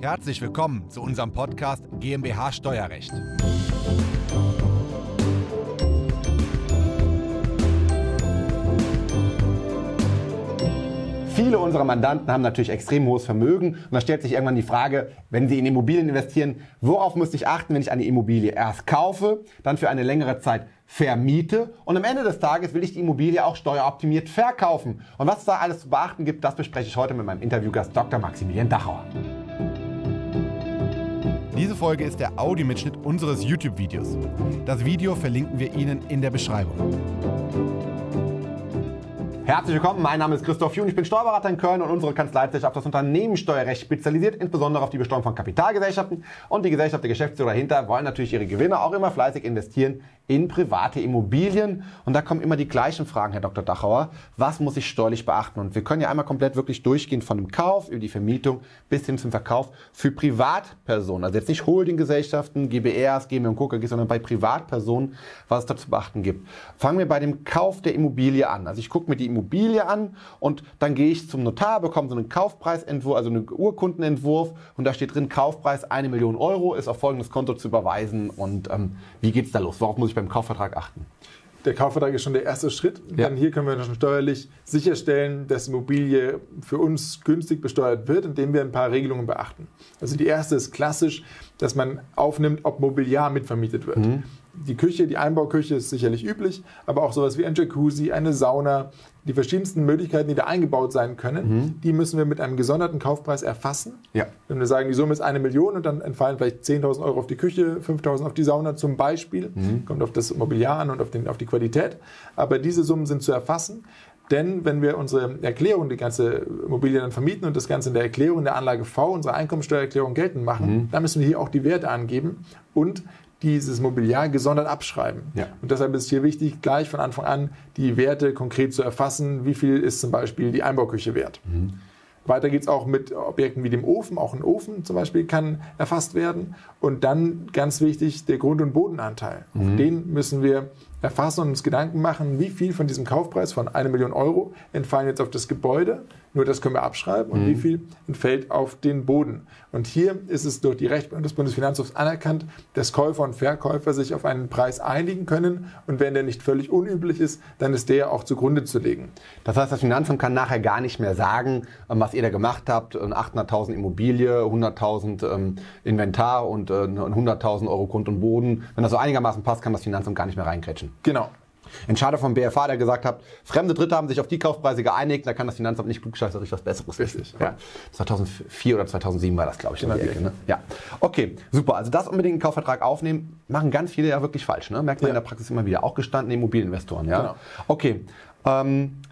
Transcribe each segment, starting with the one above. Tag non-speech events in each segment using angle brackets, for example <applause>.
Herzlich willkommen zu unserem Podcast GmbH Steuerrecht. Viele unserer Mandanten haben natürlich extrem hohes Vermögen und da stellt sich irgendwann die Frage, wenn sie in Immobilien investieren, worauf muss ich achten, wenn ich eine Immobilie erst kaufe, dann für eine längere Zeit vermiete und am Ende des Tages will ich die Immobilie auch steueroptimiert verkaufen. Und was es da alles zu beachten gibt, das bespreche ich heute mit meinem Interviewgast Dr. Maximilian Dachauer. Diese Folge ist der Audiomitschnitt unseres YouTube-Videos. Das Video verlinken wir Ihnen in der Beschreibung. Herzlich willkommen, mein Name ist Christoph Jun, ich bin Steuerberater in Köln und unsere Kanzlei hat sich auf das Unternehmenssteuerrecht spezialisiert, insbesondere auf die Besteuerung von Kapitalgesellschaften. Und die Gesellschaft, der Geschäftsführer dahinter wollen natürlich ihre Gewinne auch immer fleißig investieren in private Immobilien. Und da kommen immer die gleichen Fragen, Herr Dr. Dachauer. Was muss ich steuerlich beachten? Und wir können ja einmal komplett wirklich durchgehen von dem Kauf über die Vermietung bis hin zum Verkauf für Privatpersonen. Also jetzt nicht Holdinggesellschaften, GBRs, GmbH und KKG, sondern bei Privatpersonen, was es da zu beachten gibt. Fangen wir bei dem Kauf der Immobilie an. Also ich gucke mir die Immobilie an und dann gehe ich zum Notar, bekomme so einen Kaufpreisentwurf, also einen Urkundenentwurf und da steht drin, Kaufpreis eine Million Euro ist auf folgendes Konto zu überweisen und ähm, wie geht's da los? Worauf muss ich beim Kaufvertrag achten? Der Kaufvertrag ist schon der erste Schritt. Ja. Dann hier können wir schon steuerlich sicherstellen, dass Immobilie für uns günstig besteuert wird, indem wir ein paar Regelungen beachten. Also die erste ist klassisch, dass man aufnimmt, ob Mobiliar mitvermietet wird. Die Küche, die Einbauküche ist sicherlich üblich, aber auch sowas wie ein Jacuzzi, eine Sauna, die verschiedensten Möglichkeiten, die da eingebaut sein können, die müssen wir mit einem gesonderten Kaufpreis erfassen. Ja. Wenn wir sagen, die Summe ist eine Million und dann entfallen vielleicht 10.000 Euro auf die Küche, 5.000 auf die Sauna zum Beispiel, kommt auf das Mobiliar an und auf, den, auf die Qualität. Aber diese Summen sind zu erfassen. Denn wenn wir unsere Erklärung, die ganze Immobilie dann vermieten und das Ganze in der Erklärung der Anlage V, unsere Einkommensteuererklärung geltend machen, dann müssen wir hier auch die Werte angeben und dieses Mobiliar gesondert abschreiben. Ja. Und deshalb ist hier wichtig, gleich von Anfang an die Werte konkret zu erfassen. Wie viel ist zum Beispiel die Einbauküche wert? Weiter geht es auch mit Objekten wie dem Ofen. Auch ein Ofen zum Beispiel kann erfasst werden. Und dann ganz wichtig der Grund- und Bodenanteil. Auf den müssen wir erfassen und uns Gedanken machen, wie viel von diesem Kaufpreis von eine Million Euro entfallen jetzt auf das Gebäude. Nur das können wir abschreiben. Und wie viel entfällt auf den Boden. Und hier ist es durch die Rechtsprechung des Bundesfinanzhofs anerkannt, dass Käufer und Verkäufer sich auf einen Preis einigen können. Und wenn der nicht völlig unüblich ist, dann ist der auch zugrunde zu legen. Das heißt, das Finanzamt kann nachher gar nicht mehr sagen, ähm, was ihr da gemacht habt. Ein 800.000 Immobilie, 100.000 ähm, Inventar und äh, 100.000 Euro Grund und Boden. Wenn das so einigermaßen passt, kann das Finanzamt gar nicht mehr reinkrätschen. Genau. Entscheider vom BFH, der gesagt hat, fremde Dritte haben sich auf die Kaufpreise geeinigt, da kann das Finanzamt nicht klugscheißerisch was Besseres Richtig, Ja. 2004 oder 2007 war das, glaube ich, in die Ecke. Ne? Ja. Okay, super. Also das unbedingt einen Kaufvertrag aufnehmen, machen ganz viele ja wirklich falsch. Ne? Merkt man Ja. in der Praxis immer wieder. Auch gestandene Immobilieninvestoren. Ja? Genau. Okay, ähm,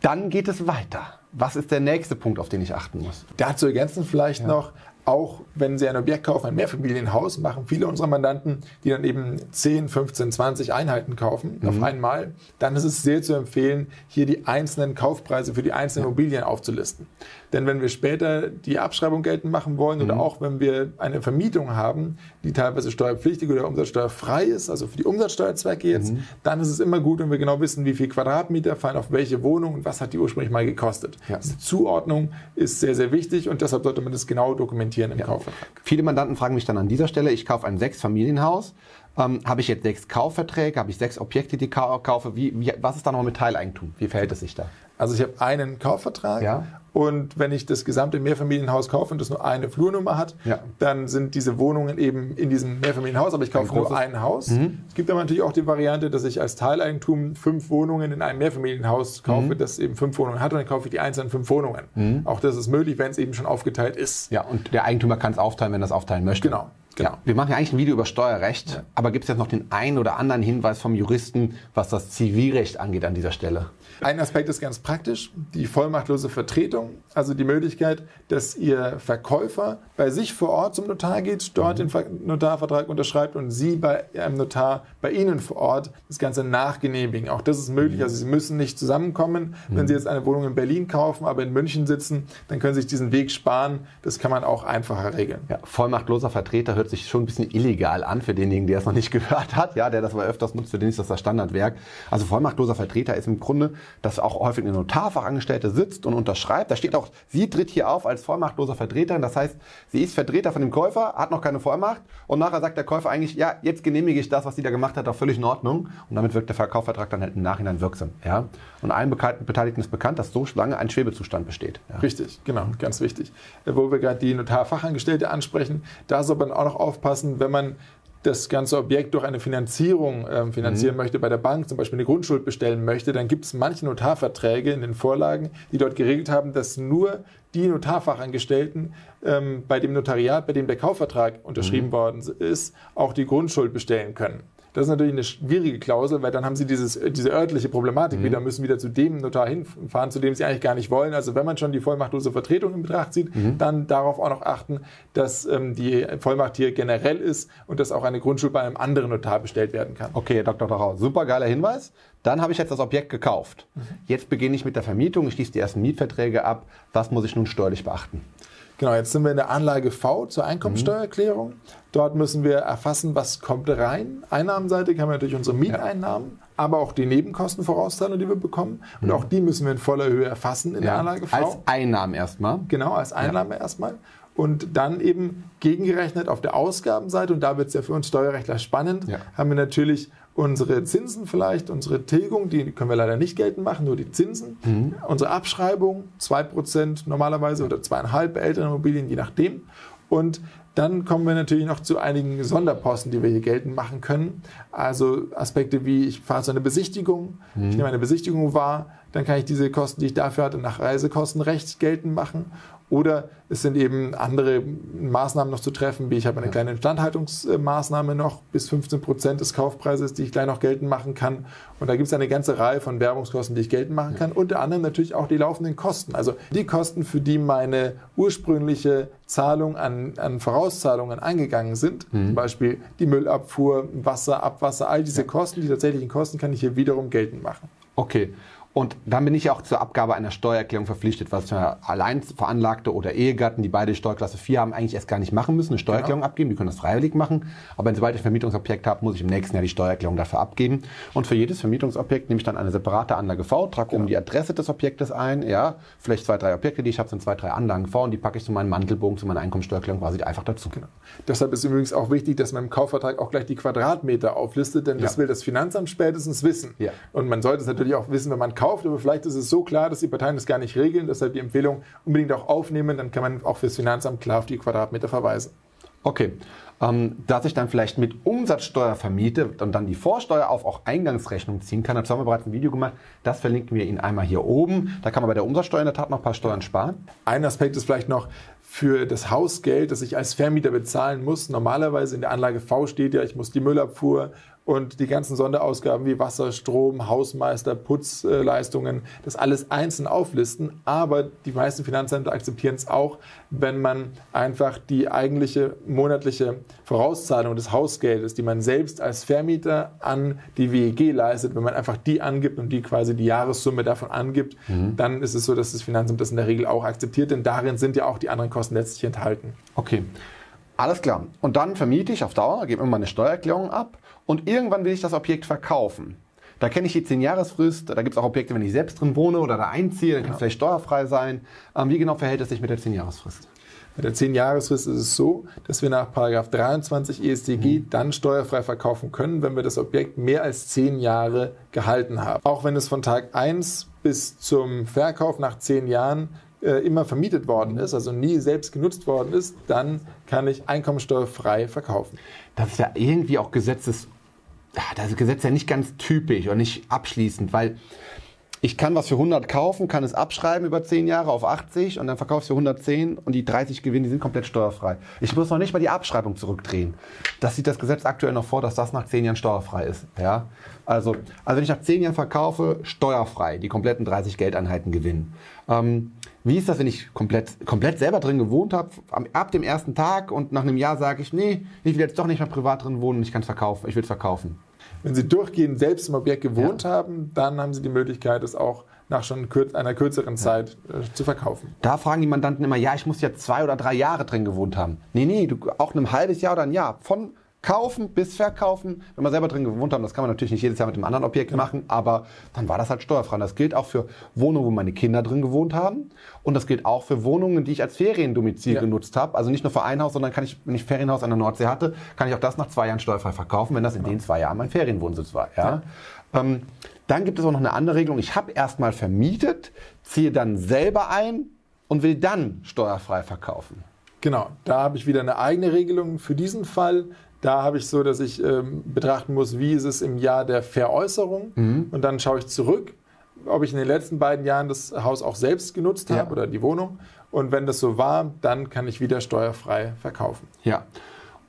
dann geht es weiter. Was ist der nächste Punkt, auf den ich achten muss? Dazu ergänzen vielleicht noch, auch wenn Sie ein Objekt kaufen, ein Mehrfamilienhaus, machen viele unserer Mandanten, die dann eben 10, 15, 20 Einheiten kaufen auf einmal, dann ist es sehr zu empfehlen, hier die einzelnen Kaufpreise für die einzelnen Immobilien aufzulisten. Denn wenn wir später die Abschreibung geltend machen wollen oder auch wenn wir eine Vermietung haben, die teilweise steuerpflichtig oder umsatzsteuerfrei ist, also für die Umsatzsteuerzwecke jetzt, dann ist es immer gut, wenn wir genau wissen, wie viel Quadratmeter fallen auf welche Wohnung und was hat die ursprünglich mal gekostet. Ja. Diese Zuordnung ist sehr, sehr wichtig und deshalb sollte man das genau dokumentieren im Kaufvertrag. Viele Mandanten fragen mich dann an dieser Stelle, ich kaufe ein Sechs-Familienhaus, ähm, habe ich jetzt sechs Kaufverträge, habe ich sechs Objekte, die ich kau- kaufe, wie, wie, was ist da noch mit Teileigentum? Wie verhält es sich da? Also ich habe einen Kaufvertrag Ja. Und wenn ich das gesamte Mehrfamilienhaus kaufe und das nur eine Flurnummer hat, Ja. dann sind diese Wohnungen eben in diesem Mehrfamilienhaus, aber ich kaufe nur großes- ein Haus. Es gibt aber natürlich auch die Variante, dass ich als Teileigentum fünf Wohnungen in einem Mehrfamilienhaus kaufe, das eben fünf Wohnungen hat und dann kaufe ich die einzelnen fünf Wohnungen. Auch das ist möglich, wenn es eben schon aufgeteilt ist. Ja, und der Eigentümer kann es aufteilen, wenn er es aufteilen möchte. Genau, genau. Ja, wir machen ja eigentlich ein Video über Steuerrecht, aber gibt es jetzt noch den einen oder anderen Hinweis vom Juristen, was das Zivilrecht angeht an dieser Stelle? Ein Aspekt ist ganz praktisch, die vollmachtlose Vertretung, also die Möglichkeit, dass Ihr Verkäufer bei sich vor Ort zum Notar geht, dort den Ver- Notarvertrag unterschreibt und Sie bei einem Notar bei Ihnen vor Ort das Ganze nachgenehmigen. Auch das ist möglich, also Sie müssen nicht zusammenkommen. Wenn Sie jetzt eine Wohnung in Berlin kaufen, aber in München sitzen, dann können Sie sich diesen Weg sparen. Das kann man auch einfacher regeln. Ja, vollmachtloser Vertreter hört hört sich schon ein bisschen illegal an für denjenigen, der es noch nicht <laughs> gehört hat, ja, der das aber öfters nutzt, für den ist das das Standardwerk. Also vollmachtloser Vertreter ist im Grunde, dass auch häufig eine Notarfachangestellte sitzt und unterschreibt. Da steht auch, sie tritt hier auf als vollmachtloser Vertreter. Das heißt, sie ist Vertreter von dem Käufer, hat noch keine Vollmacht und nachher sagt der Käufer eigentlich, ja, jetzt genehmige ich das, was sie da gemacht hat, auch völlig in Ordnung. Und damit wirkt der Verkaufsvertrag dann halt im Nachhinein wirksam. Ja? Und allen Beteiligten ist bekannt, dass so lange ein Schwebezustand besteht. Ja. Richtig, genau, ganz wichtig. Wo wir gerade die Notarfachangestellte ansprechen, da soll man auch noch aufpassen, wenn man das ganze Objekt durch eine Finanzierung äh, finanzieren mhm. möchte, bei der Bank zum Beispiel eine Grundschuld bestellen möchte, dann gibt es manche Notarverträge in den Vorlagen, die dort geregelt haben, dass nur die Notarfachangestellten ähm, bei dem Notariat, bei dem der Kaufvertrag unterschrieben mhm. worden ist, auch die Grundschuld bestellen können. Das ist natürlich eine schwierige Klausel, weil dann haben sie dieses, diese örtliche Problematik mhm. wieder, müssen wieder zu dem Notar hinfahren, zu dem sie eigentlich gar nicht wollen. Also wenn man schon die vollmachtlose Vertretung in Betracht zieht, mhm. dann darauf auch noch achten, dass ähm, die Vollmacht hier generell ist und dass auch eine Grundschuld bei einem anderen Notar bestellt werden kann. Okay, Herr Dr. Dachau, super geiler Hinweis. Dann habe ich jetzt das Objekt gekauft. Mhm. Jetzt beginne ich mit der Vermietung, ich schließe die ersten Mietverträge ab. Was muss ich nun steuerlich beachten? Genau, jetzt sind wir in der Anlage V zur Einkommensteuererklärung. Dort müssen wir erfassen, was kommt rein. Einnahmenseite haben wir natürlich unsere Mieteinnahmen, ja. aber auch die Nebenkostenvorauszahlungen, die wir bekommen. Und mhm. auch die müssen wir in voller Höhe erfassen in ja. der Anlage V. Als Einnahmen erstmal. Genau, als Einnahme ja. erstmal. Und dann eben gegengerechnet auf der Ausgabenseite, und da wird es ja für uns Steuerrechtler spannend, haben wir natürlich unsere Zinsen vielleicht, unsere Tilgung, die können wir leider nicht geltend machen, nur die Zinsen. Mhm. Unsere Abschreibung, 2% normalerweise oder 2,5% bei älteren Immobilien, je nachdem. Und dann kommen wir natürlich noch zu einigen Sonderposten, die wir hier geltend machen können. Also Aspekte wie, ich fahre zu einer Besichtigung, mhm. ich nehme eine Besichtigung wahr, dann kann ich diese Kosten, die ich dafür hatte, nach Reisekostenrecht geltend machen. Oder es sind eben andere Maßnahmen noch zu treffen, wie ich habe eine kleine Instandhaltungsmaßnahme noch bis 15 Prozent des Kaufpreises, die ich gleich noch geltend machen kann. Und da gibt es eine ganze Reihe von Werbungskosten, die ich geltend machen kann. Unter anderem natürlich auch die laufenden Kosten. Also die Kosten, für die meine ursprüngliche Zahlung an, an Vorauszahlungen eingegangen sind. Mhm. Zum Beispiel die Müllabfuhr, Wasser, Abwasser, all diese Kosten, die tatsächlichen Kosten kann ich hier wiederum geltend machen. Okay. Und dann bin ich auch zur Abgabe einer Steuererklärung verpflichtet, was für allein Veranlagte oder Ehegatten, die beide Steuerklasse 4 haben, eigentlich erst gar nicht machen müssen, eine Steuererklärung genau. abgeben. Die können das freiwillig machen. Aber sobald ich ein Vermietungsobjekt habe, muss ich im nächsten Jahr die Steuererklärung dafür abgeben. Und für jedes Vermietungsobjekt nehme ich dann eine separate Anlage V, trage genau. um die Adresse des Objektes ein. Ja, vielleicht zwei, drei Objekte, die ich habe, sind zwei, drei Anlagen V und die packe ich zu meinem Mantelbogen, zu meiner Einkommensteuererklärung quasi einfach dazu. Genau. Deshalb ist übrigens auch wichtig, dass man im Kaufvertrag auch gleich die Quadratmeter auflistet, denn ja. das will das Finanzamt spätestens wissen. Ja. Und man sollte es natürlich auch wissen, wenn man kauft, aber vielleicht ist es so klar, dass die Parteien das gar nicht regeln. Deshalb die Empfehlung unbedingt auch aufnehmen. Dann kann man auch fürs Finanzamt klar auf die Quadratmeter verweisen. Okay. Ähm, dass ich dann vielleicht mit Umsatzsteuer vermiete und dann die Vorsteuer auf auch Eingangsrechnung ziehen kann. Dazu haben wir bereits ein Video gemacht. Das verlinken wir Ihnen einmal hier oben. Da kann man bei der Umsatzsteuer in der Tat noch ein paar Steuern sparen. Ein Aspekt ist vielleicht noch, für das Hausgeld, das ich als Vermieter bezahlen muss. Normalerweise in der Anlage V steht ja, ich muss die Müllabfuhr und die ganzen Sonderausgaben wie Wasser, Strom, Hausmeister, Putzleistungen, das alles einzeln auflisten. Aber die meisten Finanzämter akzeptieren es auch, wenn man einfach die eigentliche monatliche Vorauszahlung des Hausgeldes, die man selbst als Vermieter an die WEG leistet, wenn man einfach die angibt und die quasi die Jahressumme davon angibt, mhm. dann ist es so, dass das Finanzamt das in der Regel auch akzeptiert, denn darin sind ja auch die anderen Kosten letztlich enthalten. Okay. Alles klar. Und dann vermiete ich auf Dauer, gebe immer meine Steuererklärung ab und irgendwann will ich das Objekt verkaufen. Da kenne ich die 10-Jahresfrist, da gibt es auch Objekte, wenn ich selbst drin wohne oder da einziehe, dann kann es vielleicht steuerfrei sein. Ähm, wie genau verhält es sich mit der 10-Jahresfrist? Bei der 10-Jahresfrist ist es so, dass wir nach 23 EStG mhm. dann steuerfrei verkaufen können, wenn wir das Objekt mehr als 10 Jahre gehalten haben. Auch wenn es von Tag 1 bis zum Verkauf nach 10 Jahren äh, immer vermietet worden ist, also nie selbst genutzt worden ist, dann kann ich einkommensteuerfrei verkaufen. Das ist ja irgendwie auch Gesetzes, das Gesetz ja nicht ganz typisch und nicht abschließend, weil ich kann was für 100 kaufen, kann es abschreiben über 10 Jahre auf 80 und dann verkaufe ich für 110 und die 30 Gewinne, die sind komplett steuerfrei. Ich muss noch nicht mal die Abschreibung zurückdrehen. Das sieht das Gesetz aktuell noch vor, dass das nach 10 Jahren steuerfrei ist. Ja? Also, also wenn ich nach 10 Jahren verkaufe, steuerfrei, die kompletten 30 Geldeinheiten gewinnen. Ähm, wie ist das, wenn ich komplett, komplett selber drin gewohnt habe, ab dem ersten Tag und nach einem Jahr sage ich, nee, ich will jetzt doch nicht mehr privat drin wohnen, ich kann es verkaufen, ich will es verkaufen. Wenn Sie durchgehend selbst im Objekt gewohnt ja. haben, dann haben Sie die Möglichkeit, es auch nach schon einer kürzeren Zeit äh, zu verkaufen. Da fragen die Mandanten immer, ja, ich muss ja zwei oder drei Jahre drin gewohnt haben. Nee, nee, du, auch ein halbes Jahr oder ein Jahr. Von kaufen bis verkaufen. Wenn wir selber drin gewohnt haben, das kann man natürlich nicht jedes Jahr mit einem anderen Objekt machen, aber dann war das halt steuerfrei. Und das gilt auch für Wohnungen, wo meine Kinder drin gewohnt haben. Und das gilt auch für Wohnungen, die ich als Feriendomizil Ja. genutzt habe. Also nicht nur für ein Haus, sondern kann ich, wenn ich Ferienhaus an der Nordsee hatte, kann ich auch das nach zwei Jahren steuerfrei verkaufen, wenn das in den zwei Jahren mein Ferienwohnsitz war. Ja? Ähm, dann gibt es auch noch eine andere Regelung. Ich habe erstmal vermietet, ziehe dann selber ein und will dann steuerfrei verkaufen. Genau, da habe ich wieder eine eigene Regelung für diesen Fall. Da habe ich so, dass ich ähm, betrachten muss, wie ist es im Jahr der Veräußerung. Und dann schaue ich zurück, ob ich in den letzten beiden Jahren das Haus auch selbst genutzt habe Ja. oder die Wohnung. Und wenn das so war, dann kann ich wieder steuerfrei verkaufen. Ja.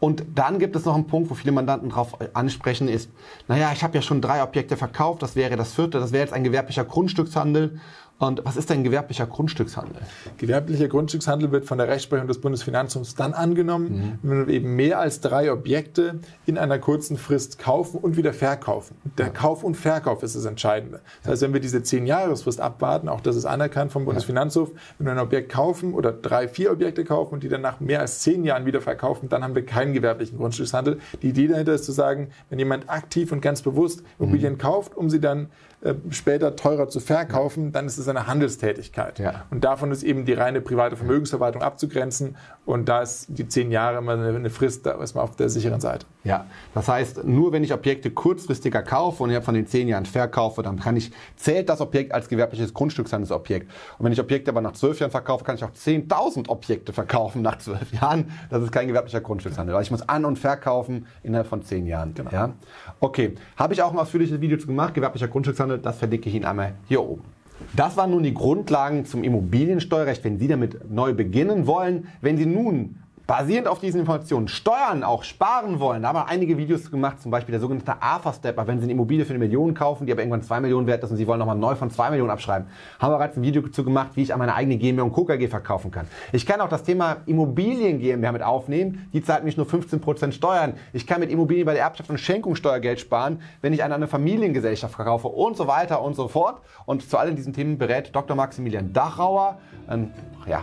Und dann gibt es noch einen Punkt, wo viele Mandanten darauf ansprechen, ist, naja, ich habe ja schon drei Objekte verkauft, das wäre das vierte, das wäre jetzt ein gewerblicher Grundstückshandel. Und was ist denn gewerblicher Grundstückshandel? Gewerblicher Grundstückshandel wird von der Rechtsprechung des Bundesfinanzamts dann angenommen, wenn wir eben mehr als drei Objekte in einer kurzen Frist kaufen und wieder verkaufen. Der Kauf und Verkauf ist das Entscheidende. Das heißt, wenn wir diese zehn Jahresfrist abwarten, auch das ist anerkannt vom Bundesfinanzhof, wenn wir ein Objekt kaufen oder drei, vier Objekte kaufen und die dann nach mehr als zehn Jahren wieder verkaufen, dann haben wir keinen gewerblichen Grundstückshandel. Die Idee dahinter ist zu sagen, wenn jemand aktiv und ganz bewusst Immobilien kauft, um sie dann äh, später teurer zu verkaufen, dann ist es eine Handelstätigkeit. Ja. Und davon ist eben die reine private Vermögensverwaltung abzugrenzen. Und da ist die zehn Jahre immer eine Frist, da ist man auf der sicheren Seite. Ja, das heißt, nur wenn ich Objekte kurzfristiger kaufe und innerhalb von den zehn Jahren verkaufe, dann kann ich, zählt das Objekt als gewerbliches Grundstückshandelsobjekt. Und wenn ich Objekte aber nach zwölf Jahren verkaufe, kann ich auch 10.000 Objekte verkaufen nach zwölf Jahren. Das ist kein gewerblicher Grundstückshandel, weil ich muss an- und verkaufen innerhalb von zehn Jahren. Genau. Ja? Okay, habe ich auch ein ausführliches Video zu gemacht, gewerblicher Grundstückshandel, das verlinke ich Ihnen einmal hier oben. Das waren nun die Grundlagen zum Immobiliensteuerrecht. Wenn Sie damit neu beginnen wollen, wenn Sie nun basierend auf diesen Informationen Steuern auch sparen wollen, da haben wir einige Videos gemacht, zum Beispiel der sogenannte AFA-Stepper, wenn Sie eine Immobilie für eine Million kaufen, die aber irgendwann zwei Millionen wert ist und Sie wollen nochmal neu von zwei Millionen abschreiben, haben wir bereits ein Video dazu gemacht, wie ich an meine eigene GmbH und Co. KG verkaufen kann. Ich kann auch das Thema Immobilien GmbH mit aufnehmen, die zahlt mich nur 15% Steuern. Ich kann mit Immobilien bei der Erbschaft und Schenkung Steuergeld sparen, wenn ich an eine Familiengesellschaft verkaufe und so weiter und so fort. Und zu allen diesen Themen berät Dr. Maximilian Dachauer, ein ja,